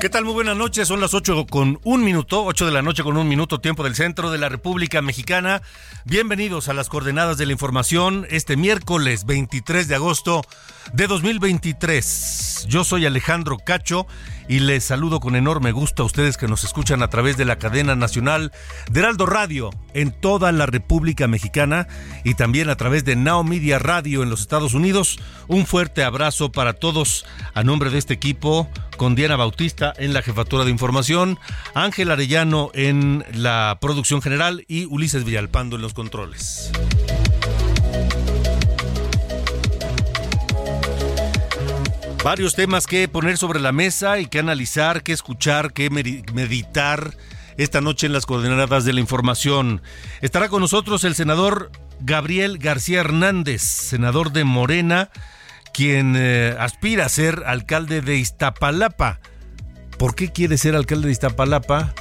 ¿Qué tal? Muy buenas noches. Son las 8 con un minuto, 8 de la noche con un minuto, tiempo del centro de la República Mexicana. Bienvenidos a las coordenadas de la información este miércoles 23 de agosto de 2023. Yo soy Alejandro Cacho y les saludo con enorme gusto a ustedes que nos escuchan a través de la cadena nacional de Heraldo Radio en toda la República Mexicana y también a través de Now Media Radio en los Estados Unidos. Un fuerte abrazo para todos a nombre de este equipo con Diana Bautista en la jefatura de información, Ángel Arellano en la producción general y Ulises Villalpando en los controles. Varios temas que poner sobre la mesa y que analizar, que escuchar, que meditar esta noche en las coordenadas de la información. Estará con nosotros el senador Gabriel García Hernández, senador de Morena, quien eh, aspira a ser alcalde de Iztapalapa. ¿Por qué quiere ser alcalde de Iztapalapa?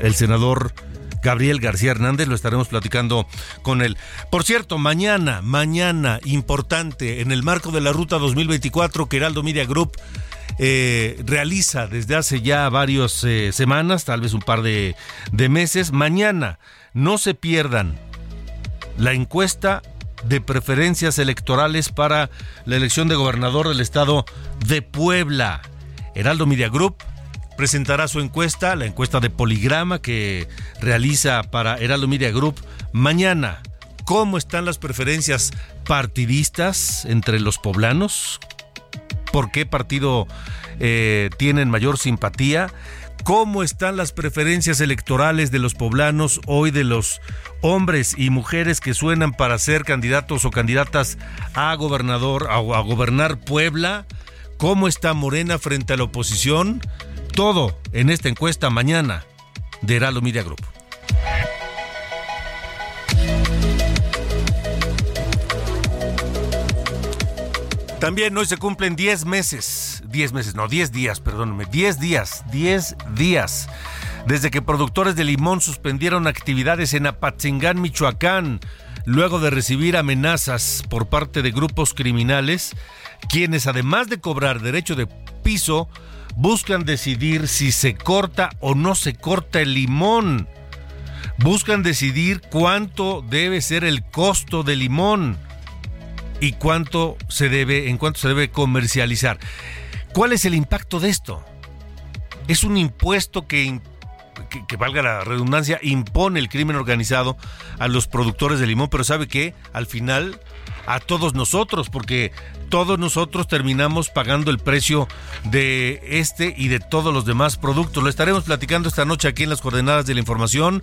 El senador Gabriel García Hernández, lo estaremos platicando con él. Por cierto, mañana, mañana, importante, en el marco de la Ruta 2024 que Heraldo Media Group eh, realiza desde hace ya varias eh, semanas, tal vez un par de, de meses, mañana no se pierdan la encuesta de preferencias electorales para la elección de gobernador del estado de Puebla. Heraldo Media Group presentará su encuesta, la encuesta de Poligrama que realiza para Heraldo Media Group mañana. ¿Cómo están las preferencias partidistas entre los poblanos? ¿Por qué partido eh, tienen mayor simpatía? ¿Cómo están las preferencias electorales de los poblanos hoy de los hombres y mujeres que suenan para ser candidatos o candidatas a gobernador, a, a gobernar Puebla? ¿Cómo está Morena frente a la oposición? Todo en esta encuesta mañana de Heraldo Media Group. También hoy se cumplen 10 meses, 10 meses, no, 10 días, perdónenme, 10 días, 10 días, desde que productores de limón suspendieron actividades en Apatzingán, Michoacán, luego de recibir amenazas por parte de grupos criminales, quienes además de cobrar derecho de piso, buscan decidir si se corta o no se corta el limón. Buscan decidir cuánto debe ser el costo del limón y cuánto se debe, en cuánto se debe comercializar. ¿Cuál es el impacto de esto? Es un impuesto que, que, valga la redundancia, impone el crimen organizado a los productores de limón, pero sabe que al final a todos nosotros, porque todos nosotros terminamos pagando el precio de este y de todos los demás productos. Lo estaremos platicando esta noche aquí en las coordenadas de la información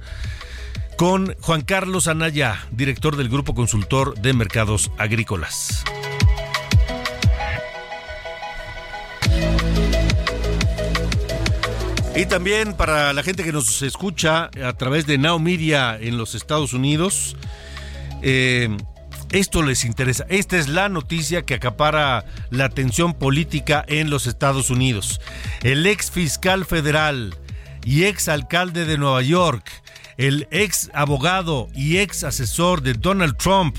con Juan Carlos Anaya, director del Grupo Consultor de Mercados Agrícolas. Y también para la gente que nos escucha a través de Now Media en los Estados Unidos, eh, esto les interesa. Esta es la noticia que acapara la atención política en los Estados Unidos. El ex fiscal federal y ex alcalde de Nueva York, el ex abogado y ex asesor de Donald Trump,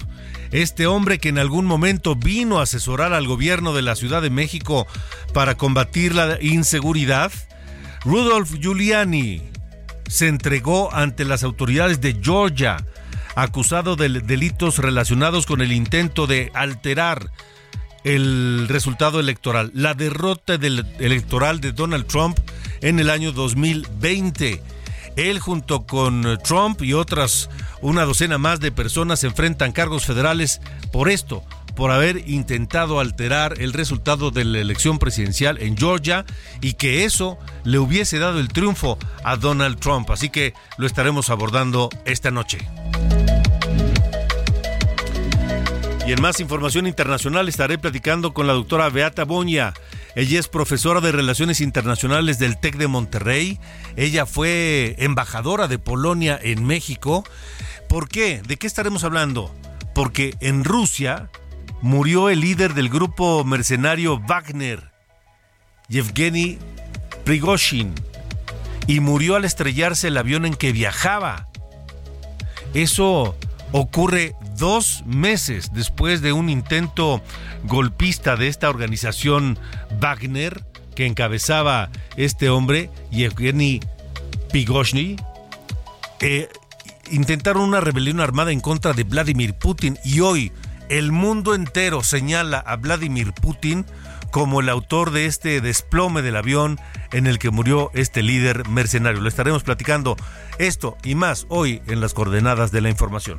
este hombre que en algún momento vino a asesorar al gobierno de la Ciudad de México para combatir la inseguridad, Rudolph Giuliani, se entregó ante las autoridades de Georgia, acusado de delitos relacionados con el intento de alterar el resultado electoral, la derrota del electoral de Donald Trump en el año 2020. Él junto con Trump y otras una docena más de personas enfrentan cargos federales por esto, por haber intentado alterar el resultado de la elección presidencial en Georgia y que eso le hubiese dado el triunfo a Donald Trump. Así que lo estaremos abordando esta noche. Y en más información internacional estaré platicando con la doctora Beata Boña. Ella es profesora de Relaciones Internacionales del TEC de Monterrey. Ella fue embajadora de Polonia en México. ¿Por qué? ¿De qué estaremos hablando? Porque en Rusia murió el líder del grupo mercenario Wagner, Yevgeny Prigozhin, y murió al estrellarse el avión en que viajaba. Eso ocurre dos meses después de un intento golpista de esta organización Wagner que encabezaba este hombre, Yevgeny Prigozhin. Eh, intentaron una rebelión armada en contra de Vladimir Putin y hoy el mundo entero señala a Vladimir Putin como el autor de este desplome del avión en el que murió este líder mercenario. Le estaremos platicando esto y más hoy en las coordenadas de la información.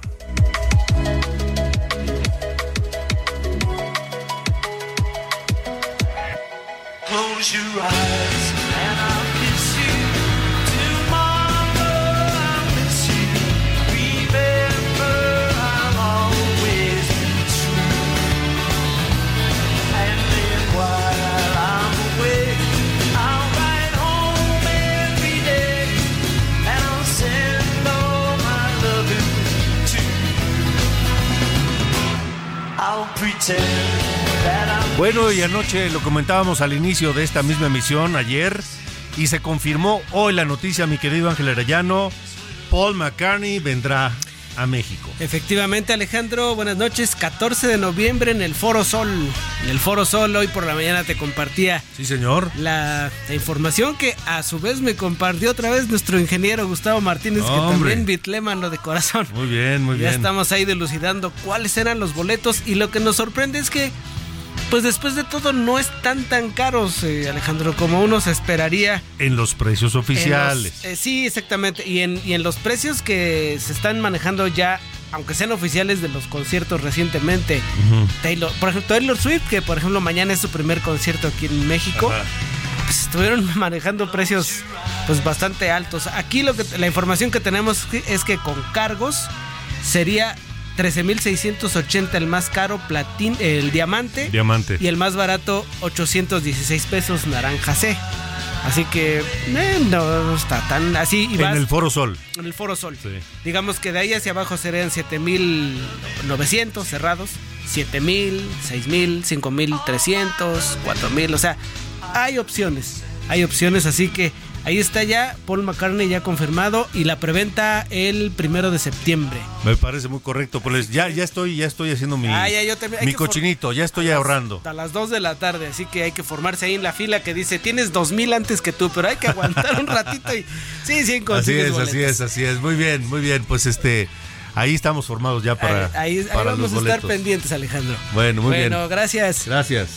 Bueno, y anoche lo comentábamos al inicio de esta misma emisión, ayer, y se confirmó hoy la noticia, mi querido Ángel Arellano, Paul McCartney vendrá a México. Efectivamente, Alejandro, buenas noches. 14 de noviembre en el Foro Sol. En el Foro Sol, hoy por la mañana te compartía. Sí, señor. La, información que a su vez me compartió otra vez nuestro ingeniero Gustavo Martínez, que también bitlémano de corazón. Muy bien, muy bien. Ya estamos ahí delucidando cuáles eran los boletos y lo que nos sorprende es que pues después de todo no están tan caros, eh, Alejandro, como uno se esperaría. En los precios oficiales. Eh, sí, exactamente. Y en, y en los precios que se están manejando ya aunque sean oficiales de los conciertos recientemente, Taylor, por ejemplo, Taylor Swift, que por ejemplo mañana es su primer concierto aquí en México, pues estuvieron manejando precios pues bastante altos. Aquí lo que la información que tenemos es que con cargos sería 13.680 el más caro, platín, el diamante. Diamante. Y el más barato, 816 pesos, naranja C. Así que eh, no está tan así. en el Foro Sol. En el Foro Sol. Digamos que de ahí hacia abajo serían 7.900 cerrados, 7.000, 6.000, 5.300, 4.000. O sea, hay opciones. Hay opciones, así que Ahí está ya Paul McCartney ya confirmado y la preventa el primero de septiembre. Me parece muy correcto, pues ya, ya estoy, ya estoy haciendo mi, ah, mi cochinito, ya estoy ahorrando. A las 2 de la tarde, así que hay que formarse ahí en la fila que dice tienes dos mil antes que tú, pero hay que aguantar un ratito y sí, sí, Así es, así es, así es. Muy bien, muy bien. Pues este ahí estamos formados ya para. Ahí, ahí, vamos a estar pendientes, Alejandro. Bueno, muy bien. Bueno, gracias. Gracias.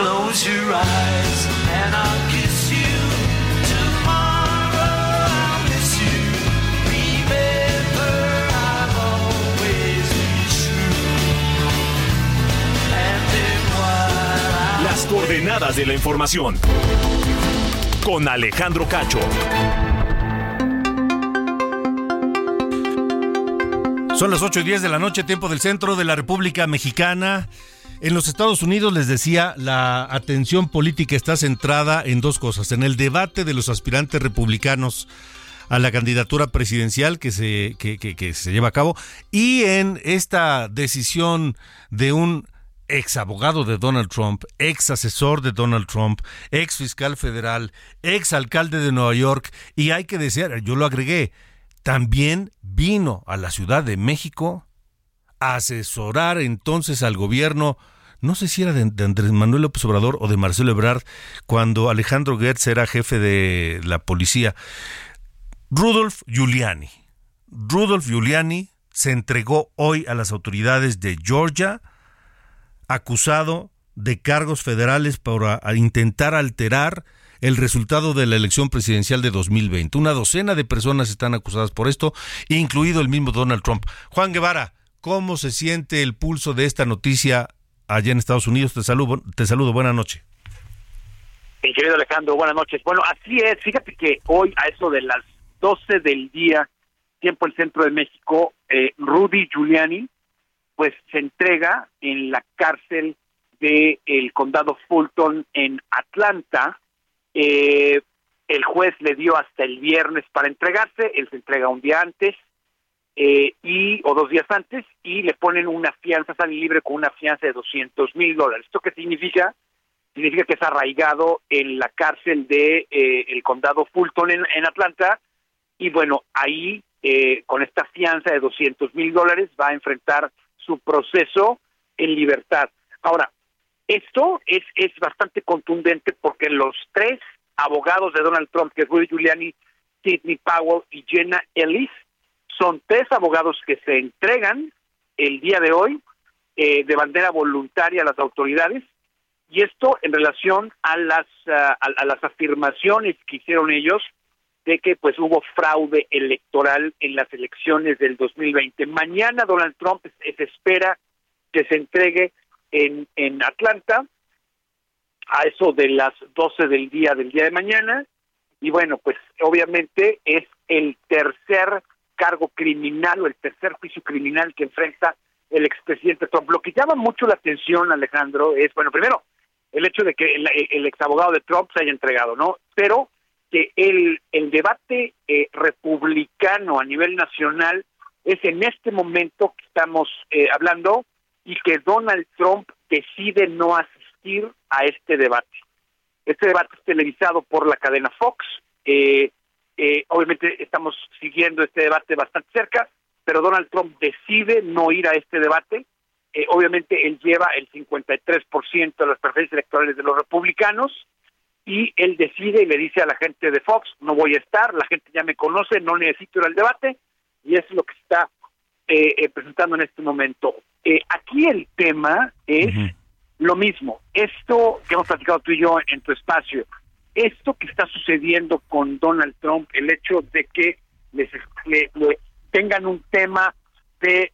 Close your eyes and I'll kiss you. Las coordenadas de la información. Con Alejandro Cacho. Son las 8 y 10 de la noche, tiempo del centro de la República Mexicana. En los Estados Unidos, les decía, la atención política está centrada en dos cosas. En el debate de los aspirantes republicanos a la candidatura presidencial que se, que, se lleva a cabo y en esta decisión de un ex abogado de Donald Trump, ex asesor de Donald Trump, ex fiscal federal, ex alcalde de Nueva York, y hay que decir, yo lo agregué, también vino a la Ciudad de México asesorar entonces al gobierno no sé si era de, Andrés Manuel López Obrador o de Marcelo Ebrard, cuando Alejandro Gertz era jefe de la policía. Rudolf Giuliani. Rudolf Giuliani se entregó hoy a las autoridades de Georgia acusado de cargos federales para intentar alterar el resultado de la elección presidencial de 2020. Una docena de personas están acusadas por esto, incluido el mismo Donald Trump. Juan Guevara, ¿cómo se siente el pulso de esta noticia allá en Estados Unidos? Te saludo, te saludo, buena noche. Mi querido Alejandro, buenas noches. Bueno, así es, fíjate que hoy a eso de las 12 del día, tiempo el centro de México, eh, Rudy Giuliani, pues se entrega en la cárcel del el condado Fulton en Atlanta. Eh, el juez le dio hasta el viernes para entregarse, él se entrega un día antes eh, y o dos días antes y le ponen una fianza, sale libre con una fianza de 200 mil dólares. ¿Esto qué significa? Significa que es arraigado en la cárcel de eh, el condado Fulton en, Atlanta y bueno, ahí eh, con esta fianza de 200 mil dólares va a enfrentar su proceso en libertad. Ahora, esto es, es bastante contundente porque los tres abogados de Donald Trump, que es Rudy Giuliani, Sidney Powell y Jenna Ellis, son tres abogados que se entregan el día de hoy eh, de bandera voluntaria a las autoridades y esto en relación a las a las afirmaciones que hicieron ellos de que pues hubo fraude electoral en las elecciones del 2020. Mañana Donald Trump se espera que se entregue en, en Atlanta a eso de las 12 del día del día de mañana y bueno, pues obviamente es el tercer cargo criminal o el tercer juicio criminal que enfrenta el expresidente Trump. Lo que llama mucho la atención, Alejandro, es, bueno, primero, el hecho de que el, el ex abogado de Trump se haya entregado, ¿no? Pero que el, el debate eh, republicano a nivel nacional es en este momento que estamos eh, hablando y que Donald Trump decide no asistir a este debate. Este debate es televisado por la cadena Fox. Eh, obviamente estamos siguiendo este debate bastante cerca, pero Donald Trump decide no ir a este debate. obviamente él lleva el 53% de las preferencias electorales de los republicanos y él decide y le dice a la gente de Fox, no voy a estar, la gente ya me conoce, no necesito ir al debate, y es lo que está eh, eh, presentando en este momento. Eh, aquí el tema es lo mismo, esto que hemos platicado tú y yo en tu espacio, esto que está sucediendo con Donald Trump, el hecho de que les, le, tengan un tema de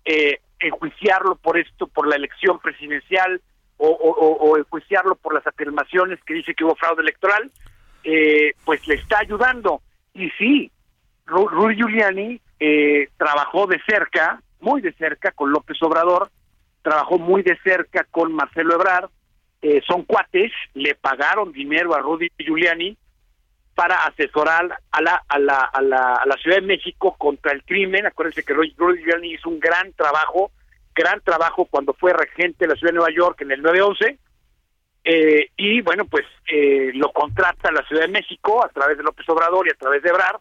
enjuiciarlo por esto, por la elección presidencial, o, o, enjuiciarlo por las afirmaciones que dice que hubo fraude electoral, eh, pues le está ayudando. Y sí, Rudy Giuliani eh, trabajó de cerca, muy de cerca, con López Obrador, trabajó muy de cerca con Marcelo Ebrard, eh, son cuates, le pagaron dinero a Rudy Giuliani para asesorar a la, a la, a la, a la Ciudad de México contra el crimen. Acuérdense que Rudy Giuliani hizo un gran trabajo gran trabajo cuando fue regente de la ciudad de Nueva York en el 911. Eh, y bueno, pues eh, lo contrata la Ciudad de México a través de López Obrador y a través de Ebrar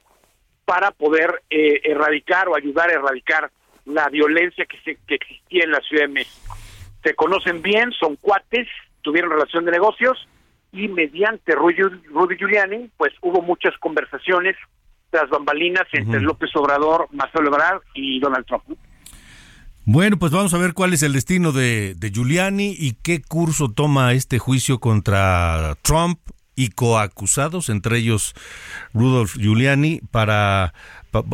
para poder eh, erradicar o ayudar a erradicar la violencia que, se, que existía en la Ciudad de México. Se conocen bien, son cuates, tuvieron relación de negocios y mediante Rudy, Rudy Giuliani, pues hubo muchas conversaciones tras bambalinas entre López Obrador, Marcelo Ebrard y Donald Trump. Bueno, pues vamos a ver cuál es el destino de, de Giuliani y qué curso toma este juicio contra Trump y coacusados, entre ellos Rudolf Giuliani, para,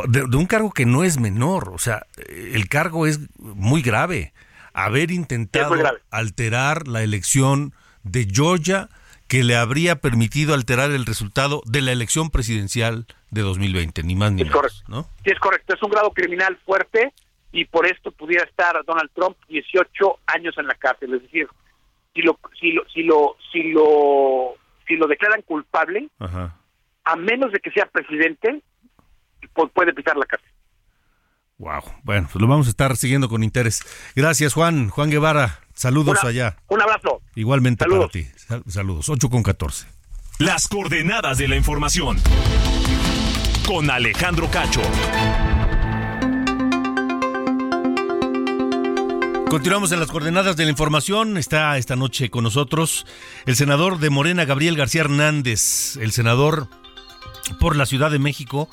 de, un cargo que no es menor, o sea, el cargo es muy grave, haber intentado alterar la elección de Georgia que le habría permitido alterar el resultado de la elección presidencial de 2020, ni más ni menos, ¿no? Sí, es correcto, es un grado criminal fuerte y por esto pudiera estar Donald Trump 18 años en la cárcel. Es decir, si lo si lo si lo si lo, si lo declaran culpable, a menos de que sea presidente, puede pisar la cárcel. Wow, bueno, pues lo vamos a estar siguiendo con interés. Gracias, Juan. Juan Guevara, saludos allá. Un abrazo. Igualmente para ti. Saludos. 8 con 14. Las coordenadas de la información. Con Alejandro Cacho. Continuamos en las coordenadas de la información. Está esta noche con nosotros el senador de Morena, Gabriel García Hernández, el senador por la Ciudad de México,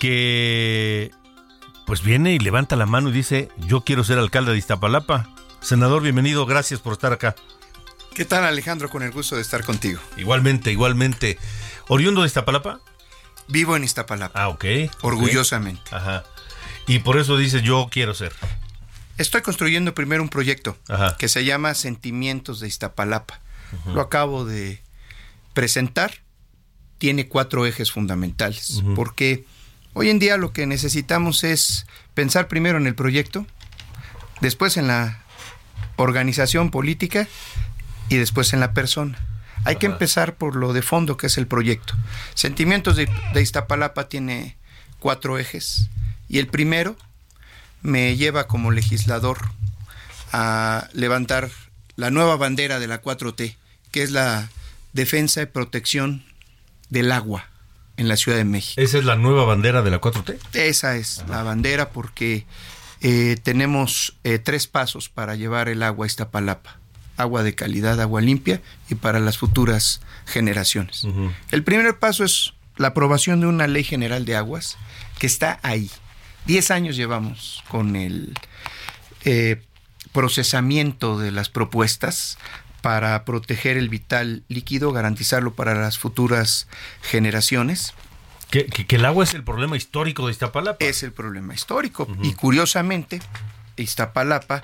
que pues viene y levanta la mano y dice, yo quiero ser alcalde de Iztapalapa. Senador, bienvenido, gracias por estar acá. ¿Qué tal Alejandro? Con el gusto de estar contigo. Igualmente, igualmente. ¿Oriundo de Iztapalapa? Vivo en Iztapalapa. Ah, ok. Orgullosamente. Ajá. Y por eso dice, yo quiero ser. Estoy construyendo primero un proyecto que se llama Sentimientos de Iztapalapa. Lo acabo de presentar. Tiene cuatro ejes fundamentales. Porque hoy en día lo que necesitamos es pensar primero en el proyecto, después en la organización política y después en la persona. Hay que empezar por lo de fondo que es el proyecto. Sentimientos de, de Iztapalapa tiene cuatro ejes y el primero me lleva como legislador a levantar la nueva bandera de la 4T, que es la defensa y protección del agua en la Ciudad de México. ¿Esa es la nueva bandera de la 4T? Esa es la bandera porque eh, tenemos eh, tres pasos para llevar el agua a Iztapalapa. Agua de calidad, agua limpia y para las futuras generaciones. El primer paso es la aprobación de una ley general de aguas que está ahí, Diez años llevamos con el eh, procesamiento de las propuestas para proteger el vital líquido, garantizarlo para las futuras generaciones. Que, el agua es el problema histórico de Iztapalapa. Es el problema histórico. Y curiosamente, Iztapalapa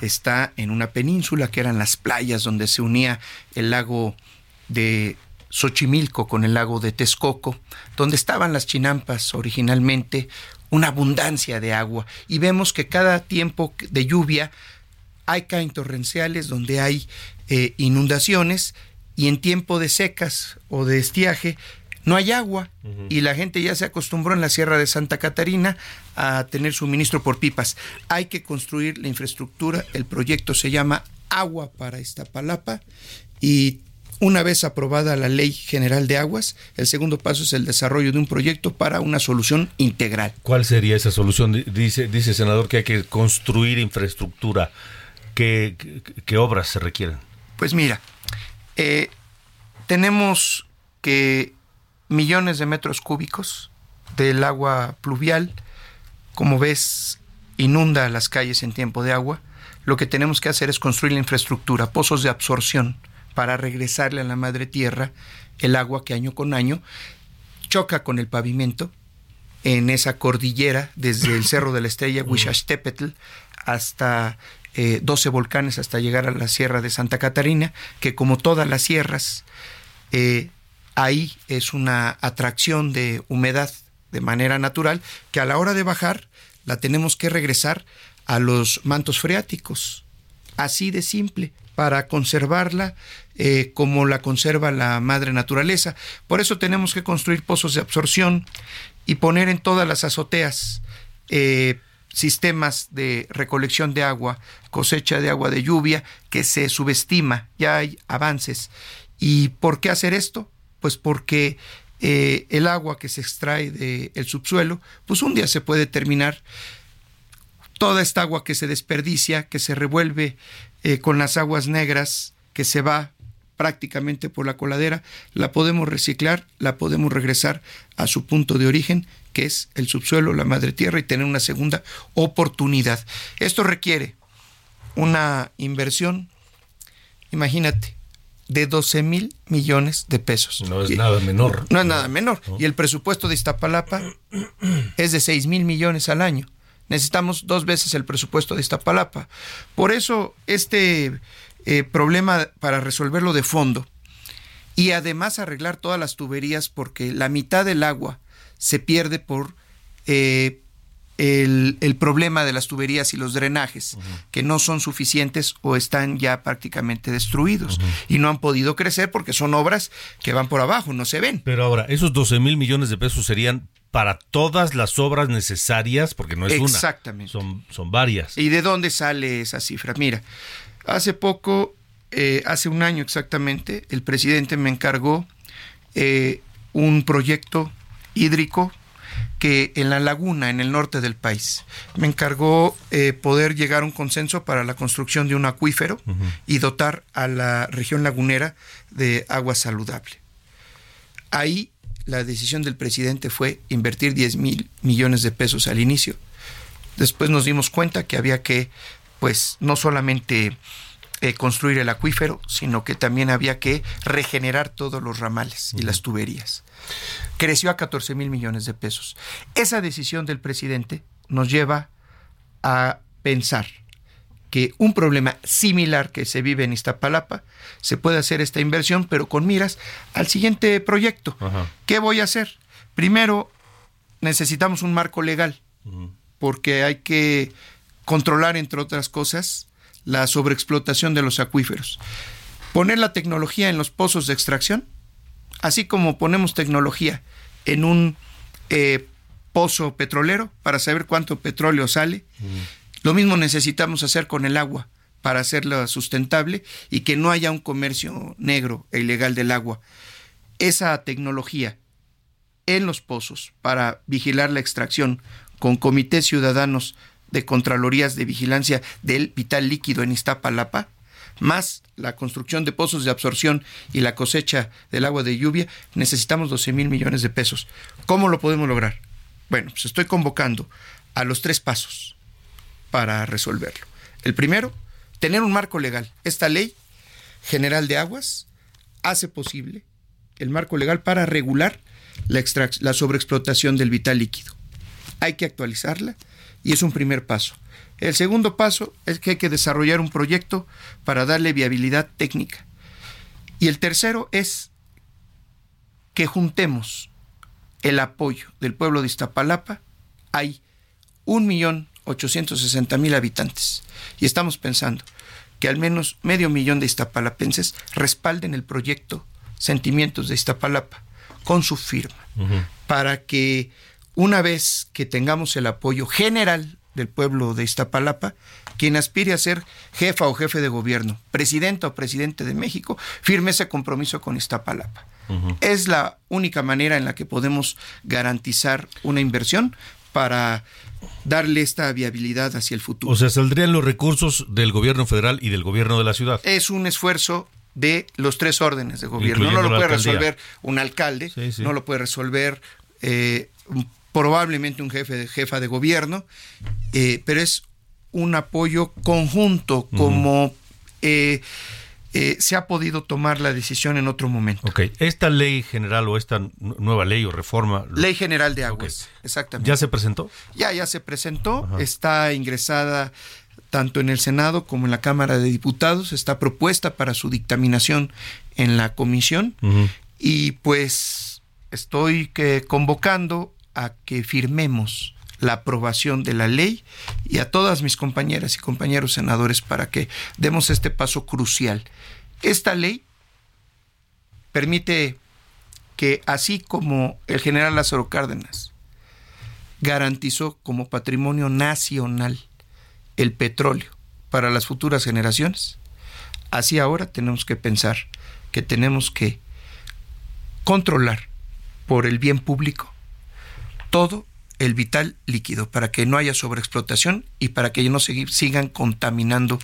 está en una península que eran las playas donde se unía el lago de Xochimilco con el lago de Texcoco, donde estaban las chinampas originalmente, una abundancia de agua y vemos que cada tiempo de lluvia hay caen torrenciales donde hay eh, inundaciones y en tiempo de secas o de estiaje no hay agua y la gente ya se acostumbró en la Sierra de Santa Catarina a tener suministro por pipas. Hay que construir la infraestructura, el proyecto se llama Agua para Iztapalapa y una vez aprobada la Ley General de Aguas, el segundo paso es el desarrollo de un proyecto para una solución integral. ¿Cuál sería esa solución? Dice, dice senador que hay que construir infraestructura. ¿Qué, qué, obras se requieren? Pues mira, eh, tenemos que millones de metros cúbicos del agua pluvial, como ves, inunda las calles en tiempo de agua. Lo que tenemos que hacer es construir la infraestructura, pozos de absorción para regresarle a la madre tierra el agua que año con año choca con el pavimento en esa cordillera desde el Cerro de la Estrella, Huixachtepetl, hasta 12 eh, volcanes hasta llegar a la Sierra de Santa Catarina, que como todas las sierras, eh, ahí es una atracción de humedad de manera natural, que a la hora de bajar la tenemos que regresar a los mantos freáticos. Así de simple, para conservarla eh, como la conserva la madre naturaleza. Por eso tenemos que construir pozos de absorción y poner en todas las azoteas eh, sistemas de recolección de agua, cosecha de agua de lluvia, que se subestima, ya hay avances. ¿Y por qué hacer esto? Pues porque eh, el agua que se extrae del subsuelo, pues un día se puede terminar toda esta agua que se desperdicia, que se revuelve con las aguas negras, que se va prácticamente por la coladera, la podemos reciclar, la podemos regresar a su punto de origen, que es el subsuelo, la madre tierra, y tener una segunda oportunidad. Esto requiere una inversión, imagínate, de 12 mil millones de pesos. No es nada menor. No es nada menor. Y el presupuesto de Iztapalapa es de 6 mil millones al año. Necesitamos dos veces el presupuesto de Iztapalapa. Por eso este eh, problema para resolverlo de fondo y además arreglar todas las tuberías porque la mitad del agua se pierde por eh, el, problema de las tuberías y los drenajes, que no son suficientes o están ya prácticamente destruidos y no han podido crecer porque son obras que van por abajo, no se ven. Pero ahora, esos 12 mil millones de pesos serían para todas las obras necesarias, porque no es una. Exactamente. Son, son varias. ¿Y de dónde sale esa cifra? Mira, Hace poco, eh, hace un año exactamente, el presidente me encargó eh, un proyecto hídrico que en la laguna, en el norte del país, me encargó eh, poder llegar a un consenso para la construcción de un acuífero y dotar a la región lagunera de agua saludable. Ahí la decisión del presidente fue invertir 10 mil millones de pesos al inicio. Después nos dimos cuenta que había que, pues, no solamente eh, construir el acuífero, sino que también había que regenerar todos los ramales y las tuberías. Creció a 14 mil millones de pesos. Esa decisión del presidente nos lleva a pensar que un problema similar que se vive en Iztapalapa, se puede hacer esta inversión, pero con miras al siguiente proyecto. ¿Qué voy a hacer? Primero, necesitamos un marco legal, porque hay que controlar, entre otras cosas, la sobreexplotación de los acuíferos. Poner la tecnología en los pozos de extracción, así como ponemos tecnología en un eh, pozo petrolero para saber cuánto petróleo sale. Lo mismo necesitamos hacer con el agua para hacerla sustentable y que no haya un comercio negro e ilegal del agua. Esa tecnología en los pozos para vigilar la extracción con comités ciudadanos de Contralorías de Vigilancia del Vital Líquido en Iztapalapa, más la construcción de pozos de absorción y la cosecha del agua de lluvia, necesitamos 12 mil millones de pesos. ¿Cómo lo podemos lograr? Bueno, pues estoy convocando a los tres pasos para resolverlo. El primero, tener un marco legal. Esta ley general de aguas hace posible el marco legal para regular la, la sobreexplotación del vital líquido. Hay que actualizarla y es un primer paso. El segundo paso es que hay que desarrollar un proyecto para darle viabilidad técnica. Y el tercero es que juntemos el apoyo del pueblo de Iztapalapa. Hay un millón 860 mil habitantes. Y estamos pensando que al menos medio millón de iztapalapenses respalden el proyecto Sentimientos de Iztapalapa con su firma, para que una vez que tengamos el apoyo general del pueblo de Iztapalapa, quien aspire a ser jefa o jefe de gobierno, presidente o presidente de México, firme ese compromiso con Iztapalapa. Es la única manera en la que podemos garantizar una inversión para darle esta viabilidad hacia el futuro. O sea, saldrían los recursos del gobierno federal y del gobierno de la ciudad. Es un esfuerzo de los tres órdenes de gobierno. no lo puede resolver un alcalde, no lo puede resolver eh, probablemente un jefe de jefa de gobierno, eh, pero es un apoyo conjunto como eh, eh, se ha podido tomar la decisión en otro momento. Ok, esta ley general o esta nueva ley o reforma. Ley general de aguas, exactamente. ¿Ya se presentó? Ya, ya se presentó, está ingresada tanto en el Senado como en la Cámara de Diputados, está propuesta para su dictaminación en la comisión y pues estoy que convocando a que firmemos la aprobación de la ley y a todas mis compañeras y compañeros senadores para que demos este paso crucial. Esta ley permite que así como el general Lázaro Cárdenas garantizó como patrimonio nacional el petróleo para las futuras generaciones, así ahora tenemos que pensar que tenemos que controlar por el bien público todo el vital líquido para que no haya sobreexplotación y para que no sigan contaminando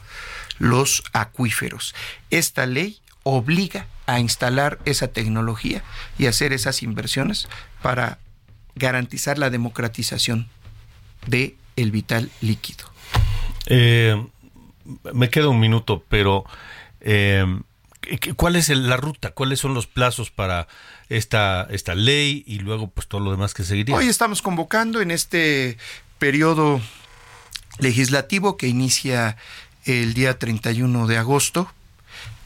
los acuíferos. Esta ley obliga a instalar esa tecnología y hacer esas inversiones para garantizar la democratización de el vital líquido. Eh, me queda un minuto, pero eh, ¿cuál es la ruta? ¿Cuáles son los plazos para esta, esta ley y luego pues todo lo demás que seguiría. Hoy estamos convocando en este periodo legislativo que inicia el día 31 de agosto.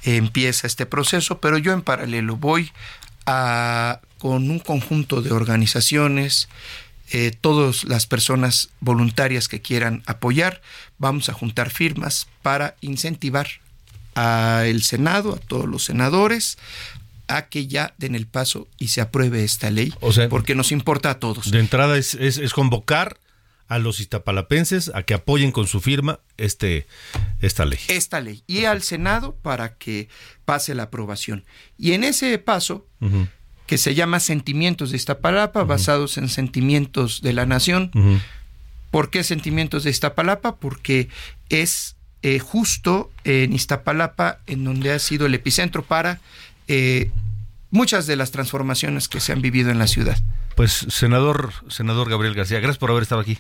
Empieza este proceso, pero yo en paralelo voy a, con un conjunto de organizaciones, eh, todas las personas voluntarias que quieran apoyar, vamos a juntar firmas para incentivar al Senado, a todos los senadores, a que ya den el paso y se apruebe esta ley, porque nos importa a todos. De entrada es, es, convocar a los iztapalapenses a que apoyen con su firma este, esta ley. Esta ley. Y al Senado para que pase la aprobación. Y en ese paso, que se llama Sentimientos de Iztapalapa, basados en sentimientos de la nación. ¿Por qué Sentimientos de Iztapalapa? Porque es eh, justo en Iztapalapa en donde ha sido el epicentro para eh, muchas de las transformaciones que se han vivido en la ciudad. Pues, senador, senador Gabriel García, gracias por haber estado aquí.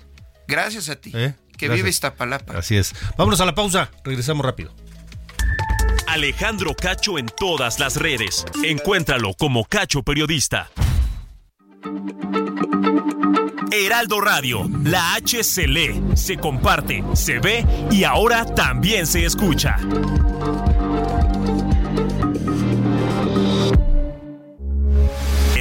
Gracias a ti. ¿Eh? Que Gracias. vive Iztapalapa. Así es. Vámonos a la pausa, regresamos rápido. Alejandro Cacho en todas las redes. Encuéntralo como Cacho Periodista. Heraldo Radio, la H se lee, se comparte, se ve y ahora también se escucha.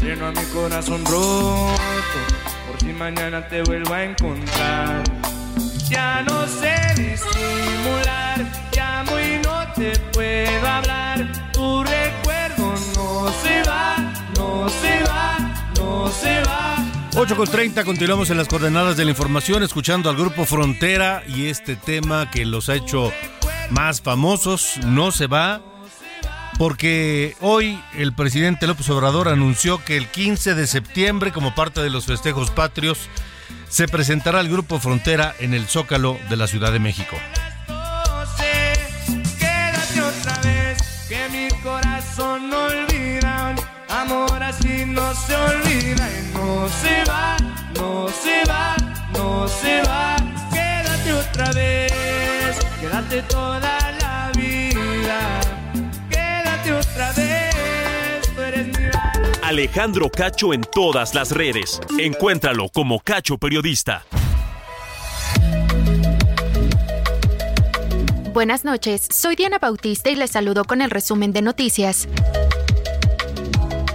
Entreno a mi corazón roto, por si mañana te vuelvo a encontrar. Ya no sé disimular, llamo y no te puedo hablar. Tu recuerdo no se va, no se va, no se va. 8 con 30, continuamos en las coordenadas de la información, escuchando al grupo Frontera y este tema que los ha hecho más famosos, no se va, porque hoy el presidente López Obrador anunció que el 15 de septiembre, como parte de los festejos patrios, se presentará el grupo Frontera en el Zócalo de la Ciudad de México. Amor así no se olvida no se va, no se va, no se va. Quédate otra vez, quédate toda la Alejandro Cacho en todas las redes. Encuéntralo como Cacho Periodista. Buenas noches, soy Diana Bautista y les saludo con el resumen de noticias.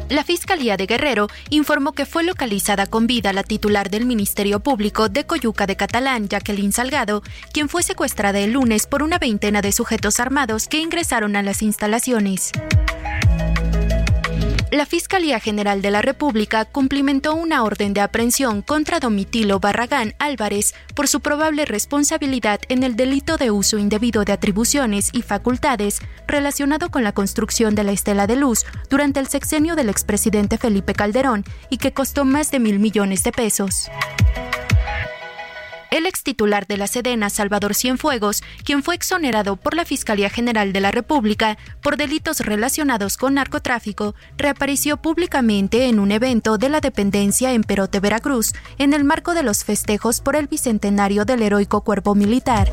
La Fiscalía de Guerrero informó que fue localizada con vida la titular del Ministerio Público de Coyuca de Catalán, Jacqueline Salgado, quien fue secuestrada el lunes por una veintena de sujetos armados que ingresaron a las instalaciones. La Fiscalía General de la República cumplimentó una orden de aprehensión contra Domitilo Barragán Álvarez por su probable responsabilidad en el delito de uso indebido de atribuciones y facultades relacionado con la construcción de la Estela de Luz durante el sexenio del expresidente Felipe Calderón y que costó más de mil millones de pesos. El ex titular de la Sedena, Salvador Cienfuegos, quien fue exonerado por la Fiscalía General de la República por delitos relacionados con narcotráfico, reapareció públicamente en un evento de la dependencia en Perote, Veracruz, en el marco de los festejos por el bicentenario del heroico cuerpo militar.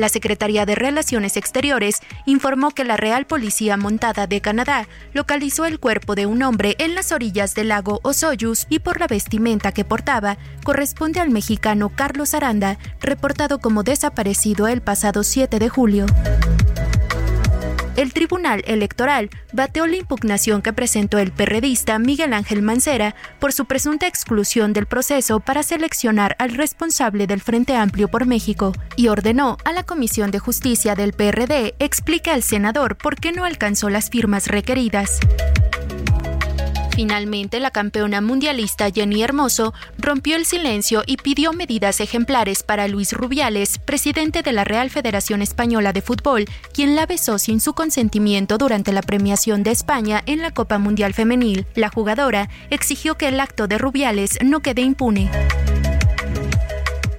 La Secretaría de Relaciones Exteriores informó que la Real Policía Montada de Canadá localizó el cuerpo de un hombre en las orillas del lago Osoyus y por la vestimenta que portaba corresponde al mexicano Carlos Aranda, reportado como desaparecido el pasado 7 de julio. El Tribunal Electoral bateó la impugnación que presentó el perredista Miguel Ángel Mancera por su presunta exclusión del proceso para seleccionar al responsable del Frente Amplio por México y ordenó a la Comisión de Justicia del PRD explique al senador por qué no alcanzó las firmas requeridas. Finalmente, la campeona mundialista Jenny Hermoso rompió el silencio y pidió medidas ejemplares para Luis Rubiales, presidente de la Real Federación Española de Fútbol, quien la besó sin su consentimiento durante la premiación de España en la Copa Mundial Femenil. La jugadora exigió que el acto de Rubiales no quede impune.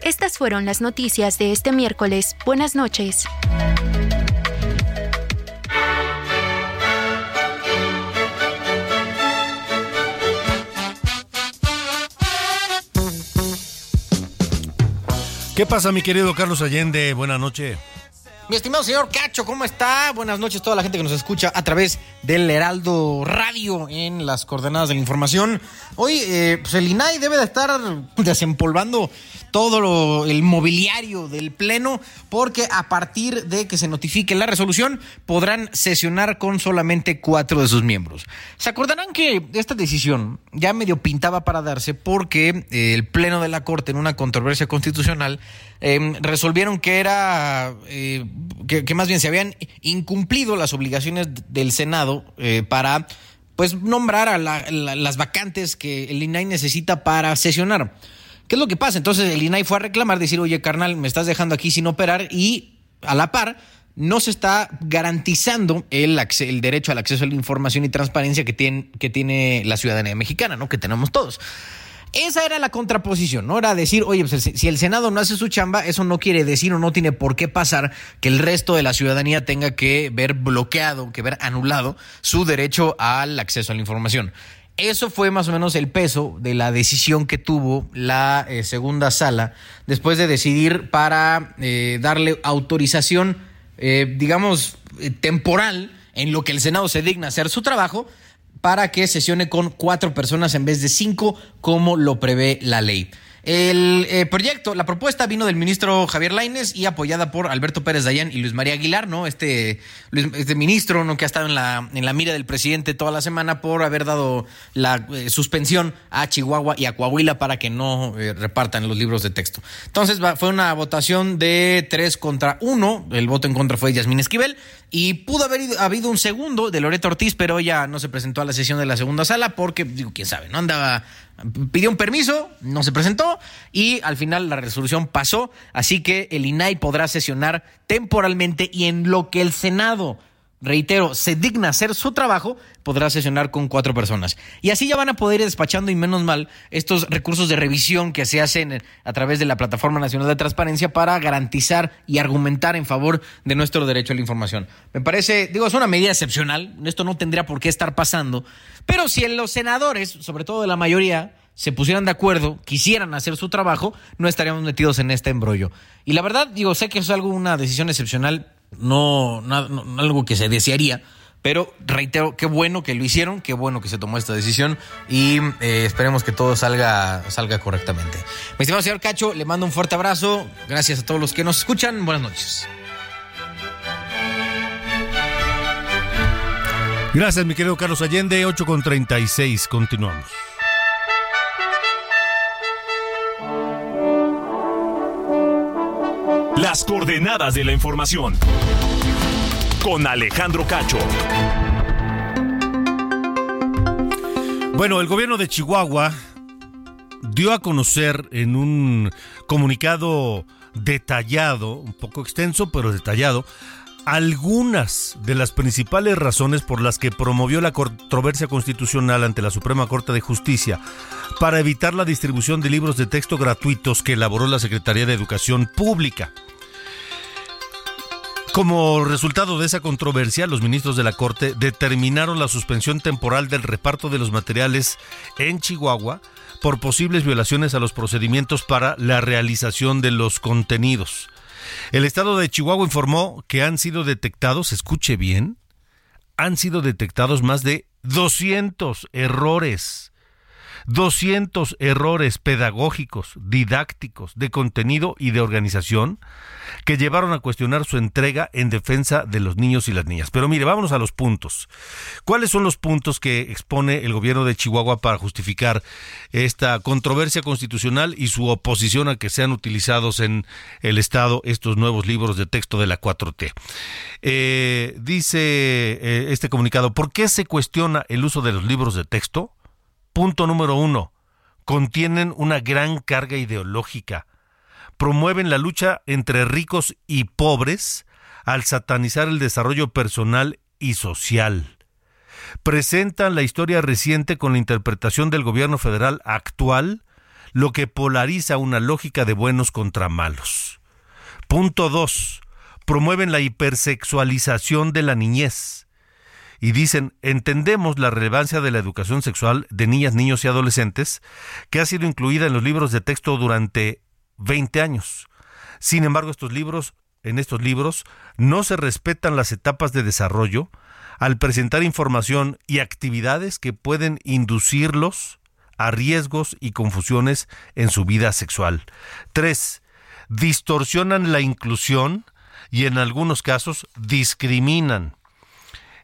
Estas fueron las noticias de este miércoles. Buenas noches. ¿Qué pasa, mi querido Carlos Allende? Buenas noches. Mi estimado señor Cacho, ¿cómo está? Buenas noches a toda la gente que nos escucha a través del Heraldo Radio en las coordenadas de la información. Hoy, eh, pues el INAI debe de estar desempolvando todo el mobiliario del Pleno, porque a partir de que se notifique la resolución podrán sesionar con solamente cuatro de sus miembros. Se acordarán que esta decisión ya medio pintaba para darse porque eh, el Pleno de la Corte, en una controversia constitucional, em, resolvieron que era, eh, que, más bien se habían incumplido las obligaciones del Senado eh, para pues nombrar a las vacantes que el INAI necesita para sesionar. ¿Qué es lo que pasa? Entonces el INAI fue a reclamar, decir, oye, carnal, me estás dejando aquí sin operar y a la par no se está garantizando el, el derecho al acceso a la información y transparencia que tiene, que tiene la ciudadanía mexicana, ¿no? Que tenemos todos. Esa era la contraposición, ¿no? Era decir, oye, pues si el Senado no hace su chamba, eso no quiere decir o no tiene por qué pasar que el resto de la ciudadanía tenga que ver bloqueado, que ver anulado su derecho al acceso a la información. Eso fue más o menos el peso de la decisión que tuvo la eh, segunda sala después de decidir para eh, darle autorización, eh, digamos, temporal en lo que el Senado se digna hacer su trabajo para que sesione con cuatro personas en vez de cinco como lo prevé la ley. El eh, proyecto, la propuesta vino del ministro Javier Laines y apoyada por Alberto Pérez Dayán y Luis María Aguilar, ¿no? Este, este ministro, ¿no? Que ha estado en la, en la mira del presidente toda la semana por haber dado la eh, suspensión a Chihuahua y a Coahuila para que no eh, repartan los libros de texto. Entonces fue una votación de tres contra uno. El voto en contra fue Yasmín Esquivel. Y pudo haber habido un segundo de Loreto Ortiz, pero ella no se presentó a la sesión de la segunda sala porque, digo, quién sabe, no andaba pidió un permiso, no se presentó y al final la resolución pasó, así que el INAI podrá sesionar temporalmente y en lo que el Senado reitero, se digna hacer su trabajo, podrá sesionar con cuatro personas. Y así ya van a poder ir despachando, y menos mal, estos recursos de revisión que se hacen a través de la Plataforma Nacional de Transparencia para garantizar y argumentar en favor de nuestro derecho a la información. Me parece, digo, es una medida excepcional, esto no tendría por qué estar pasando, pero si en los senadores, sobre todo de la mayoría, se pusieran de acuerdo, quisieran hacer su trabajo, no estaríamos metidos en este embrollo. Y la verdad, digo, sé que es algo, una decisión excepcional, no, algo que se desearía, pero reitero, qué bueno que lo hicieron, qué bueno que se tomó esta decisión y eh, esperemos que todo salga, salga correctamente. Mi estimado señor Cacho, le mando un fuerte abrazo. Gracias a todos los que nos escuchan. Buenas noches. Gracias, mi querido Carlos Allende. 8 con 36. Continuamos. Las coordenadas de la información. Con Alejandro Cacho. Bueno, el gobierno de Chihuahua dio a conocer en un comunicado detallado, un poco extenso, pero detallado, algunas de las principales razones por las que promovió la controversia constitucional ante la Suprema Corte de Justicia para evitar la distribución de libros de texto gratuitos que elaboró la Secretaría de Educación Pública. Como resultado de esa controversia, los ministros de la Corte determinaron la suspensión temporal del reparto de los materiales en Chihuahua por posibles violaciones a los procedimientos para la realización de los contenidos. El Estado de Chihuahua informó que han sido detectados, escuche bien, han sido detectados más de 200 errores 200 errores pedagógicos, didácticos, de contenido y de organización que llevaron a cuestionar su entrega en defensa de los niños y las niñas. Pero mire, vámonos a los puntos. ¿Cuáles son los puntos que expone el gobierno de Chihuahua para justificar esta controversia constitucional y su oposición a que sean utilizados en el Estado estos nuevos libros de texto de la 4T? Eh, dice eh, este comunicado, ¿por qué se cuestiona el uso de los libros de texto? Punto número uno. Contienen una gran carga ideológica. Promueven la lucha entre ricos y pobres al satanizar el desarrollo personal y social. Presentan la historia reciente con la interpretación del gobierno federal actual, lo que polariza una lógica de buenos contra malos. Punto 2. Promueven la hipersexualización de la niñez y dicen, entendemos la relevancia de la educación sexual de niñas, niños y adolescentes, que ha sido incluida en los libros de texto durante 20 años. Sin embargo, estos libros, en estos libros, no se respetan las etapas de desarrollo al presentar información y actividades que pueden inducirlos a riesgos y confusiones en su vida sexual. 3. Distorsionan la inclusión y en algunos casos discriminan.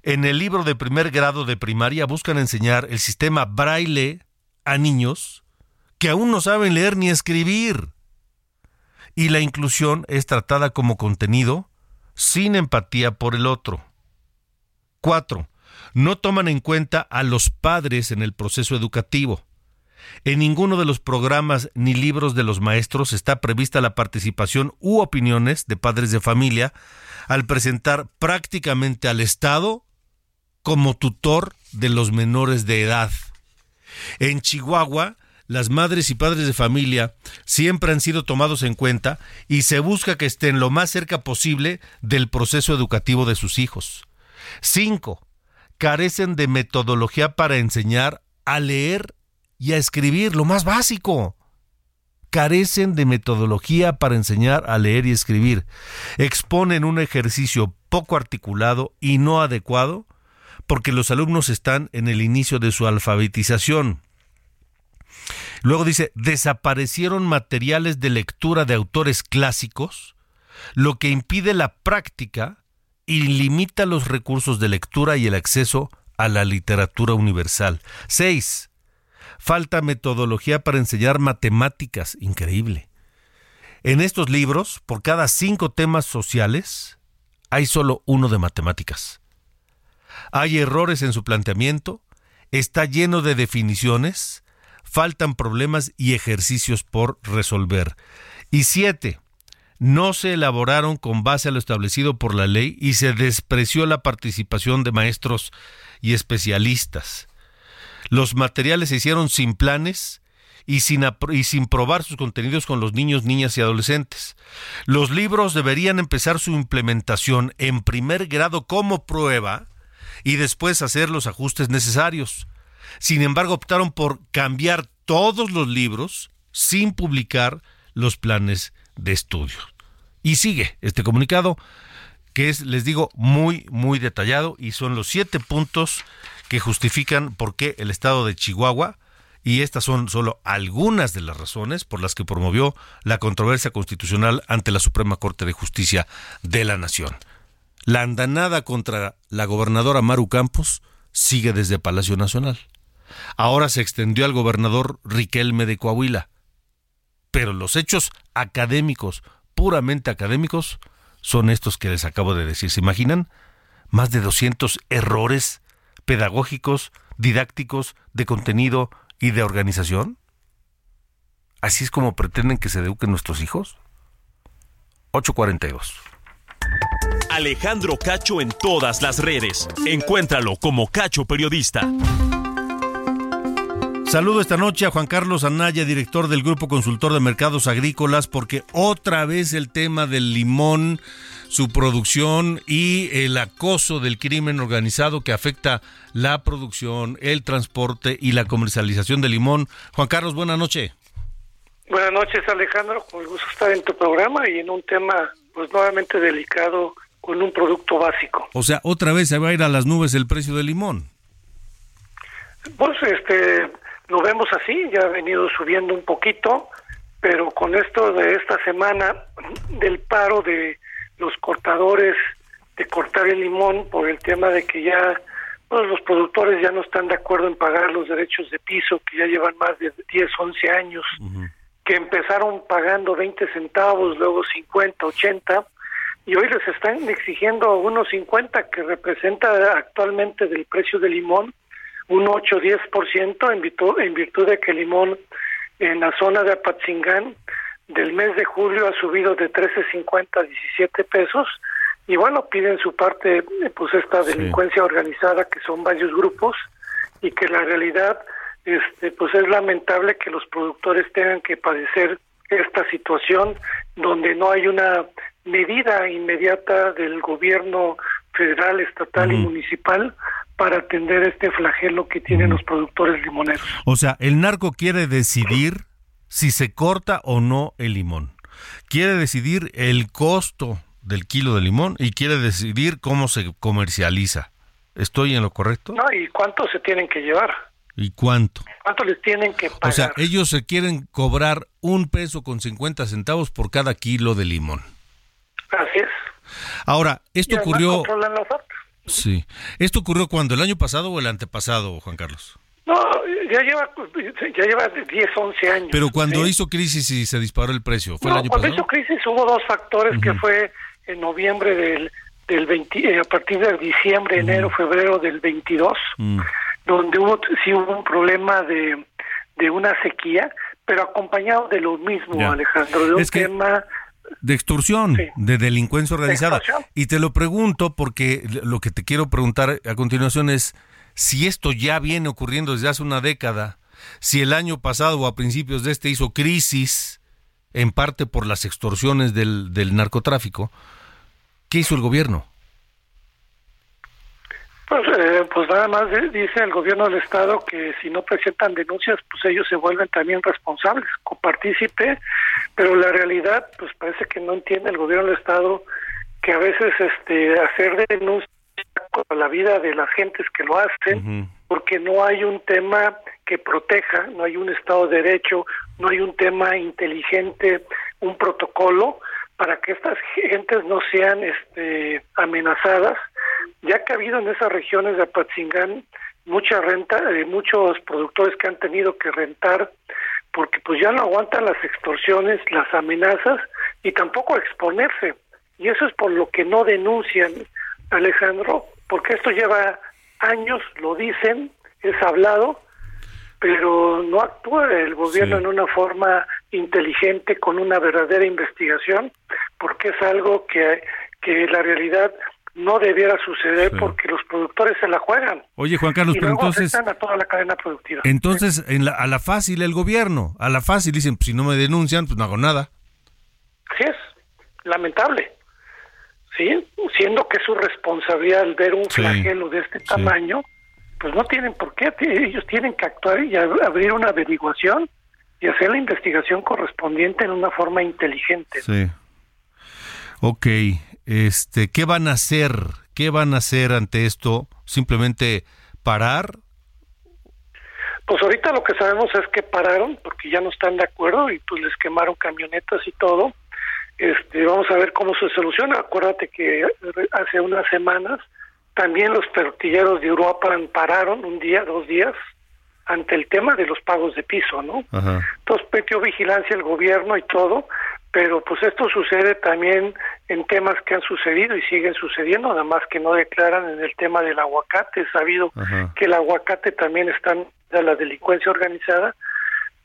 En el libro de primer grado de primaria buscan enseñar el sistema braille a niños que aún no saben leer ni escribir. Y la inclusión es tratada como contenido sin empatía por el otro. 4. No toman en cuenta a los padres en el proceso educativo. En ninguno de los programas ni libros de los maestros está prevista la participación u opiniones de padres de familia al presentar prácticamente al Estado como tutor de los menores de edad. En Chihuahua, las madres y padres de familia siempre han sido tomados en cuenta y se busca que estén lo más cerca posible del proceso educativo de sus hijos. 5. Carecen de metodología para enseñar a leer y a escribir, lo más básico. Carecen de metodología para enseñar a leer y escribir. Exponen un ejercicio poco articulado y no adecuado porque los alumnos están en el inicio de su alfabetización. Luego dice, desaparecieron materiales de lectura de autores clásicos, lo que impide la práctica y limita los recursos de lectura y el acceso a la literatura universal. 6. Falta metodología para enseñar matemáticas. Increíble. En estos libros, por cada cinco temas sociales, hay solo uno de matemáticas hay errores en su planteamiento, está lleno de definiciones, faltan problemas y ejercicios por resolver. Y siete, no se elaboraron con base a lo establecido por la ley y se despreció la participación de maestros y especialistas. Los materiales se hicieron sin planes y sin, y sin probar sus contenidos con los niños, niñas y adolescentes. Los libros deberían empezar su implementación en primer grado como prueba y después hacer los ajustes necesarios. Sin embargo, optaron por cambiar todos los libros sin publicar los planes de estudio. Y sigue este comunicado, que es, les digo, muy, muy detallado y son los siete puntos que justifican por qué el estado de Chihuahua, y estas son solo algunas de las razones por las que promovió la controversia constitucional ante la Suprema Corte de Justicia de la Nación. La andanada contra la gobernadora Maru Campos sigue desde Palacio Nacional. Ahora se extendió al gobernador Riquelme de Coahuila. Pero los hechos académicos, puramente académicos, son estos que les acabo de decir. ¿Se imaginan? Más de 200 errores pedagógicos, didácticos, de contenido y de organización. ¿Así es como pretenden que se eduquen nuestros hijos? 842. Alejandro Cacho en todas las redes. Encuéntralo como Cacho Periodista. Saludo esta noche a Juan Carlos Anaya, director del Grupo Consultor de Mercados Agrícolas, porque otra vez el tema del limón, su producción y el acoso del crimen organizado que afecta la producción, el transporte y la comercialización del limón. Juan Carlos, buena noche. Buenas noches, Alejandro. Con gusto estar en tu programa y en un tema, pues, nuevamente delicado con un producto básico. O sea, otra vez se va a ir a las nubes el precio del limón. Pues este lo vemos así, ya ha venido subiendo un poquito, pero con esto de esta semana del paro de los cortadores de cortar el limón por el tema de que ya pues, los productores ya no están de acuerdo en pagar los derechos de piso que ya llevan más de 10, 11 años, que empezaron pagando 20 centavos, luego 50, 80 y hoy les están exigiendo unos 50 que representa actualmente del precio del limón un 8-10% en virtud, en virtud de que el limón en la zona de Apatzingán del mes de julio ha subido de 13.50 a 17 pesos y bueno, piden su parte pues esta delincuencia organizada que son varios grupos y que la realidad este pues es lamentable que los productores tengan que padecer esta situación donde no hay una medida inmediata del gobierno federal, estatal y municipal para atender este flagelo que tienen los productores limoneros. O sea, el narco quiere decidir si se corta o no el limón. quiere decidir el costo del kilo de limón y quiere decidir cómo se comercializa. ¿Estoy en lo correcto? No, ¿y cuánto se tienen que llevar? ¿Y cuánto? ¿Cuánto les tienen que pagar? O sea, ellos se quieren cobrar un peso con 50 centavos por cada kilo de limón. Así es. Ahora, esto Y ocurrió... Sí. ¿Esto ocurrió cuando? ¿El año pasado o el antepasado, Juan Carlos? No, ya lleva, ya lleva 10, 11 años. Pero cuando ¿sí? hizo crisis y se disparó el precio, ¿fue No, el año cuando pasado? hizo crisis hubo dos factores que Ujú. fue en noviembre del, del 20, eh, a partir de diciembre, enero, febrero del 22, Mm. donde hubo sí hubo un problema de, de una sequía, pero acompañado de lo mismo, Ya. Alejandro, de un Es que- tema De extorsión, Sí. de delincuencia organizada. Y te lo pregunto porque lo que te quiero preguntar a continuación es si esto ya viene ocurriendo desde hace una década, si el año pasado o a principios de este hizo crisis, en parte por las extorsiones del, del narcotráfico, ¿qué hizo el gobierno? Pues, eh, pues nada más de- dice el gobierno del estado que si no presentan denuncias, pues ellos se vuelven también responsables, copartícipe, pero la realidad, pues parece que no entiende el gobierno del estado que a veces este hacer denuncias con la vida de las gentes que lo hacen, porque no hay un tema que proteja, no hay un Estado de Derecho, no hay un tema inteligente, un protocolo para que estas gentes no sean este, amenazadas, ya que ha habido en esas regiones de Apatzingán mucha renta, eh, muchos productores que han tenido que rentar porque pues ya no aguantan las extorsiones, las amenazas y tampoco exponerse. Y eso es por lo que no denuncian, Alejandro, porque esto lleva años, lo dicen, es hablado, pero no actúa el gobierno Sí. en una forma inteligente, con una verdadera investigación, porque es algo que, que la realidad no debiera suceder Sí. porque los productores se la juegan. Oye, Juan Carlos, y pero luego entonces... a toda la cadena productiva. Entonces, en la- a la fácil el gobierno, a la fácil dicen, pues, si no me denuncian, pues no hago nada. Así es, lamentable. Sí, siendo que es su responsabilidad el ver un Sí, flagelo de este tamaño, pues no tienen por qué, ellos tienen que actuar y ab- abrir una averiguación y hacer la investigación correspondiente en una forma inteligente. Sí. Ok, este, ¿qué van a hacer? ¿Qué van a hacer ante esto? ¿Simplemente parar? Pues ahorita lo que sabemos es que pararon porque ya no están de acuerdo y pues les quemaron camionetas y todo. Este, vamos a ver cómo se soluciona. Acuérdate que hace unas semanas también los tortilleros de Uruapan pararon un día, dos días ante el tema de los pagos de piso, ¿no? Ajá. Entonces metió vigilancia el gobierno y todo, pero pues esto sucede también en temas que han sucedido y siguen sucediendo, nada más que no declaran en el tema del aguacate. Es sabido Ajá. que el aguacate también está en la delincuencia organizada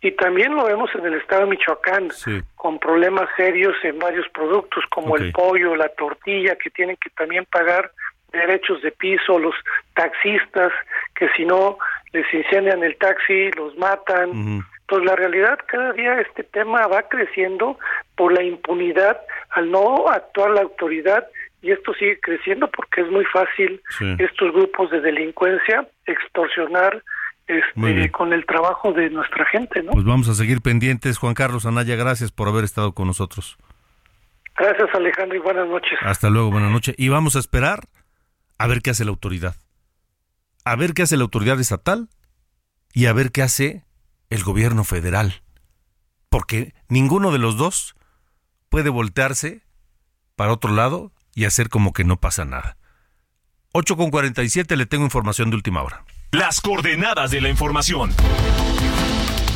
y también lo vemos en el estado de Michoacán Sí. con problemas serios en varios productos como el pollo, la tortilla, que tienen que también pagar derechos de piso, los taxistas, que si no les incendian el taxi, los matan. Ujú. Pues la realidad, cada día este tema va creciendo por la impunidad al no actuar la autoridad y esto sigue creciendo porque es muy fácil Sí. estos grupos de delincuencia extorsionar este, con el trabajo de nuestra gente, ¿no? Pues vamos a seguir pendientes. Juan Carlos Anaya, gracias por haber estado con nosotros. Gracias Alejandro y buenas noches. Hasta luego, buenas noches. Y vamos a esperar a ver qué hace la autoridad. A ver qué hace la autoridad estatal y a ver qué hace el gobierno federal. Porque ninguno de los dos puede voltearse para otro lado y hacer como que no pasa nada. 8 con 47 le tengo información de última hora. Las coordenadas de la información.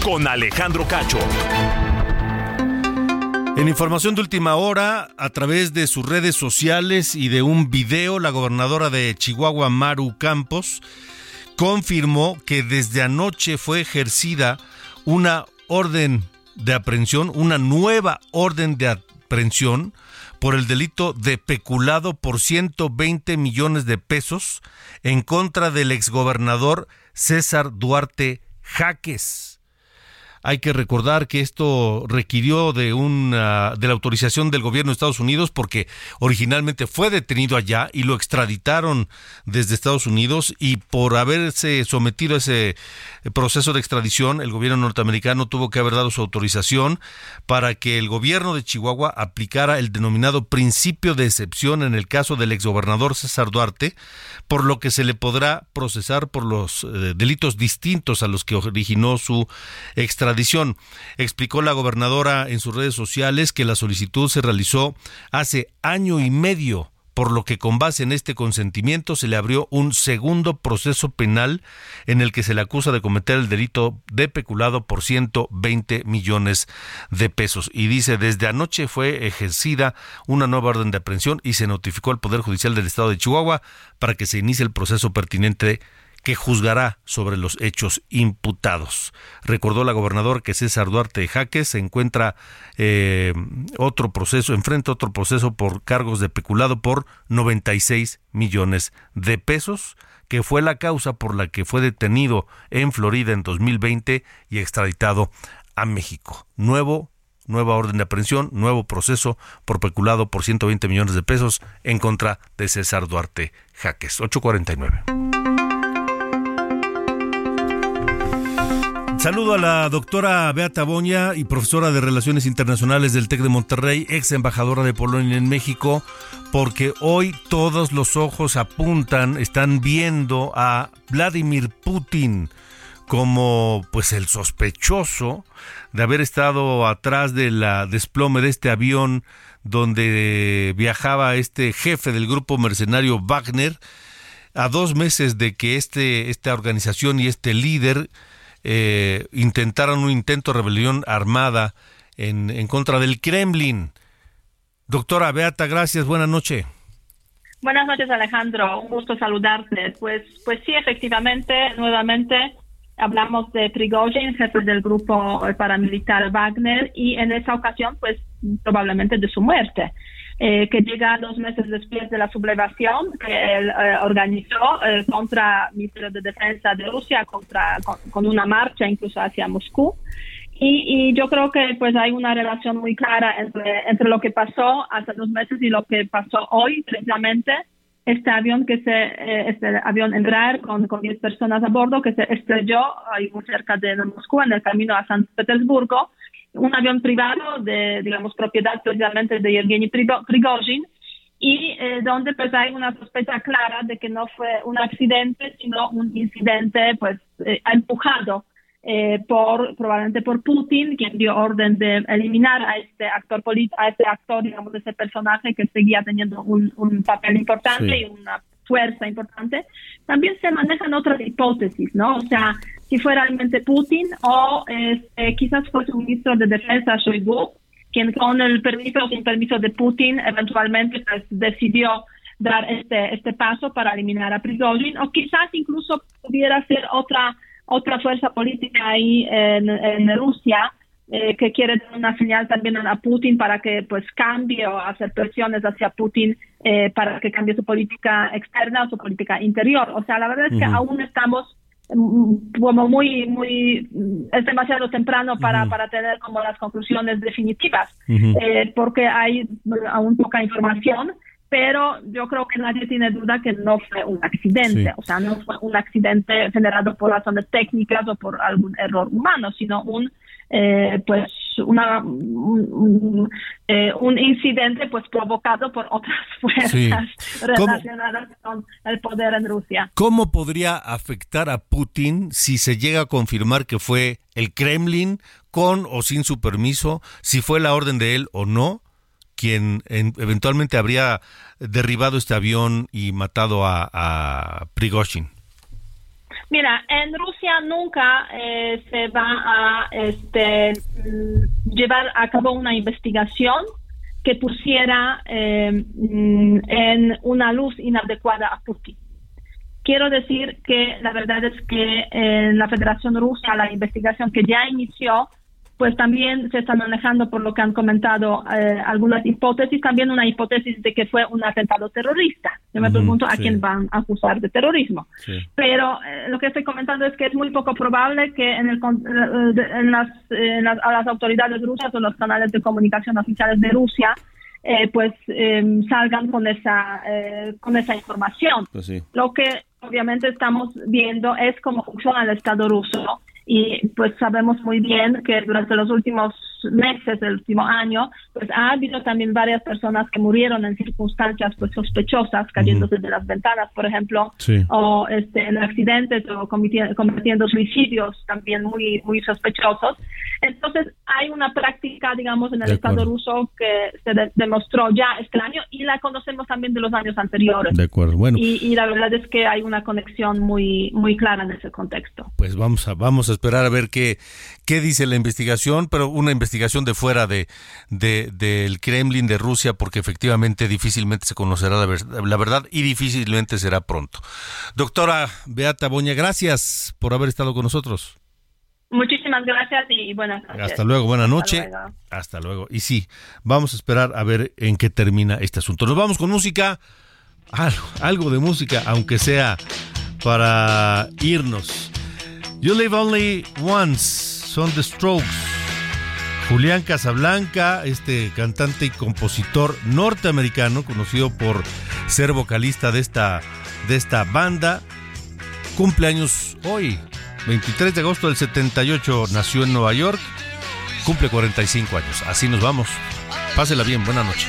Con Alejandro Cacho. En información de última hora, a través de sus redes sociales y de un video, la gobernadora de Chihuahua, Maru Campos, confirmó que desde anoche fue ejercida una orden de aprehensión, una nueva orden de aprehensión por el delito de peculado por 120 millones de pesos en contra del exgobernador César Duarte Jaques. Hay que recordar que esto requirió de una de la autorización del gobierno de Estados Unidos porque originalmente fue detenido allá y lo extraditaron desde Estados Unidos y por haberse sometido a ese proceso de extradición, el gobierno norteamericano tuvo que haber dado su autorización para que el gobierno de Chihuahua aplicara el denominado principio de excepción en el caso del exgobernador César Duarte, por lo que se le podrá procesar por los eh, delitos distintos a los que originó su extradición Explicó la gobernadora en sus redes sociales que la solicitud se realizó hace año y medio por lo que con base en este consentimiento se le abrió un segundo proceso penal en el que se le acusa de cometer el delito de peculado por 120 millones de pesos. Y dice, desde anoche fue ejercida una nueva orden de aprehensión y se notificó al Poder Judicial del Estado de Chihuahua para que se inicie el proceso pertinente que juzgará sobre los hechos imputados. Recordó la gobernadora que César Duarte Jaques se encuentra eh, otro proceso, enfrenta otro proceso por cargos de peculado por 96 millones de pesos, que fue la causa por la que fue detenido en Florida en 2020 y extraditado a México. Nuevo nueva orden de aprehensión, nuevo proceso por peculado por 120 millones de pesos en contra de César Duarte Jaques. 849. Saludo a la doctora Beata Boña y profesora de Relaciones Internacionales del TEC de Monterrey, ex embajadora de Polonia en México, porque hoy todos los ojos apuntan, están viendo a Vladimir Putin como pues el sospechoso de haber estado atrás de la desplome de este avión donde viajaba este jefe del grupo mercenario Wagner a dos meses de que este esta organización y este líder eh, intentaron un intento de rebelión armada en, en contra del Kremlin. Doctora Beata, gracias, buenas noches. Buenas noches, Alejandro. Un gusto saludarte. Pues, pues sí, efectivamente, nuevamente hablamos de Prigozhin, jefe del grupo paramilitar Wagner, y en esa ocasión, pues probablemente de su muerte. Eh, que llega dos meses después de la sublevación que él eh, organizó eh, contra el Ministerio de Defensa de Rusia, contra, con, una marcha incluso hacia Moscú. Y, yo creo que pues hay una relación muy clara entre, entre lo que pasó hace dos meses y lo que pasó hoy, precisamente este avión que se, este avión Embraer con, con 10 personas a bordo que se estrelló ahí muy cerca de Moscú en el camino a San Petersburgo un avión privado de, digamos, propiedad precisamente de Evgeny Prigozhin y eh, donde pues hay una sospecha clara de que no fue un accidente, sino un incidente pues eh, empujado eh, por probablemente por Putin, quien dio orden de eliminar a este actor a este actor, digamos, ese personaje que seguía teniendo un, un papel importante y una fuerza importante, también se manejan otras hipótesis, ¿no? O sea, si fue realmente Putin o este, quizás fue su ministro de Defensa, Shoigu, quien con el permiso o sin permiso de Putin eventualmente pues, decidió dar este, este paso para eliminar a Prigozhin, o quizás incluso pudiera ser otra, otra fuerza política ahí en, en Rusia, eh, que quiere dar una señal también a Putin para que pues cambie o hacer presiones hacia Putin eh, para que cambie su política externa o su política interior. O sea, la verdad es que aún estamos mm, como muy, muy, es demasiado temprano para, para tener como las conclusiones definitivas, eh, porque hay aún poca información, pero yo creo que nadie tiene duda que no fue un accidente, o sea, no fue un accidente generado por razones técnicas o por algún error humano, sino un eh, pues una un, eh, un, incidente pues provocado por otras fuerzas relacionadas con el poder en Rusia. ¿Cómo podría afectar a Putin si se llega a confirmar que fue el Kremlin con o sin su permiso, si fue la orden de él o no? Quien eventualmente habría derribado este avión y matado a, a Prigozhin. Mira, en Rusia nunca eh, se va a este, mm, llevar a cabo una investigación que pusiera eh, mm, en una luz inadecuada a Putin. Quiero decir que la verdad es que en la Federación Rusa la investigación que ya inició pues también se están manejando, por lo que han comentado, eh, algunas hipótesis, también una hipótesis de que fue un atentado terrorista. Yo me pregunto a quién van a acusar de terrorismo. Pero eh, lo que estoy comentando es que es muy poco probable que en, el, en, las, a las autoridades rusas o los canales de comunicación oficiales de Rusia eh, pues em, salgan con esa con esa información. Pues lo que obviamente estamos viendo es cómo funciona el Estado ruso y pues sabemos muy bien que durante los últimos meses del último año, pues ha habido también varias personas que murieron en circunstancias pues sospechosas, cayéndose de las ventanas, por ejemplo, o este, en accidentes o cometiendo, suicidios también muy muy sospechosos. Entonces hay una práctica, digamos, en el Estado ruso que se demostró ya este año y la conocemos también de los años anteriores. De acuerdo, bueno. Y, y, la verdad es que hay una conexión muy muy clara en ese contexto. Pues vamos a vamos a esperar a ver qué qué dice la investigación, pero una investigación de fuera de, del Kremlin de Rusia, porque efectivamente difícilmente se conocerá la, la, verdad y difícilmente será pronto. Doctora Beata Boña, gracias por haber estado con nosotros. Muchísimas gracias y buenas noches. Hasta luego, buena noche. Hasta luego. Y sí, vamos a esperar a ver en qué termina este asunto. Nos vamos con música, algo, algo de música, aunque sea para irnos. You live only once, son The Strokes. Julián Casablanca, este cantante y compositor norteamericano, conocido por ser vocalista de esta, de esta banda, hoy, 23 de agosto del 78, nació en Nueva York, cumple 45 años. Así nos vamos. Pásela bien, buena noche.